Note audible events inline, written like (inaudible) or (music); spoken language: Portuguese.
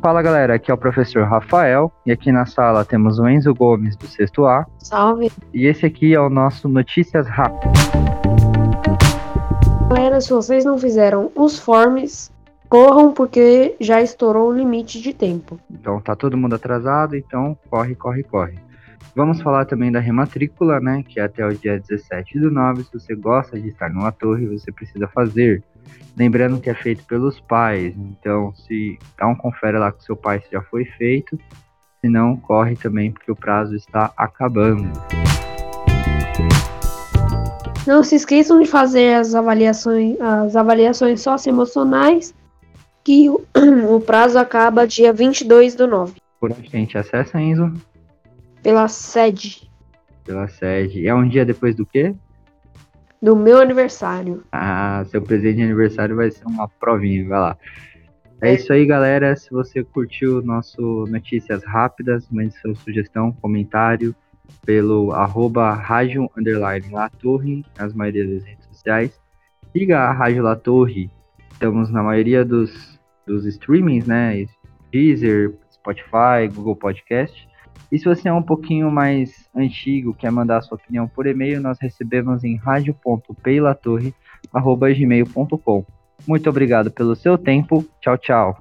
Fala galera, aqui é o professor Rafael e aqui na sala temos o Enzo Gomes do sexto A. Salve. E esse aqui é o nosso Notícias Rápidas. Galera, se vocês não fizeram os forms, corram porque já estourou o limite de tempo. Então tá todo mundo atrasado, então corre, corre, corre. Vamos falar também da rematrícula, né? Que é até o dia 17 do 9. Se você gosta de estar numa torre, você precisa fazer. Lembrando que é feito pelos pais. Então, se dá um confere lá com seu pai se já foi feito. Se não, corre também porque o prazo está acabando. Não se esqueçam de fazer as avaliações, as avaliações socioemocionais, que o, (clears throat) o prazo acaba dia 22 do 9. Por onde a gente acessa, Enzo? Pela sede Pela sede. É um dia depois do quê? do meu aniversário. Ah, seu presente de aniversário vai ser uma provinha, vai lá. É isso aí, galera. Se você curtiu nosso Notícias Rápidas, mande sua sugestão, comentário pelo arroba rádio underline La Torre, nas maioria das redes sociais. Siga a Rádio La Torre. Estamos na maioria dos, dos streamings, né? Deezer, Spotify, Google Podcast. E se você é um pouquinho mais antigo, quer mandar sua opinião por e-mail, nós recebemos em radio.peilatorre.gmail.com. Muito obrigado pelo seu tempo. Tchau, tchau.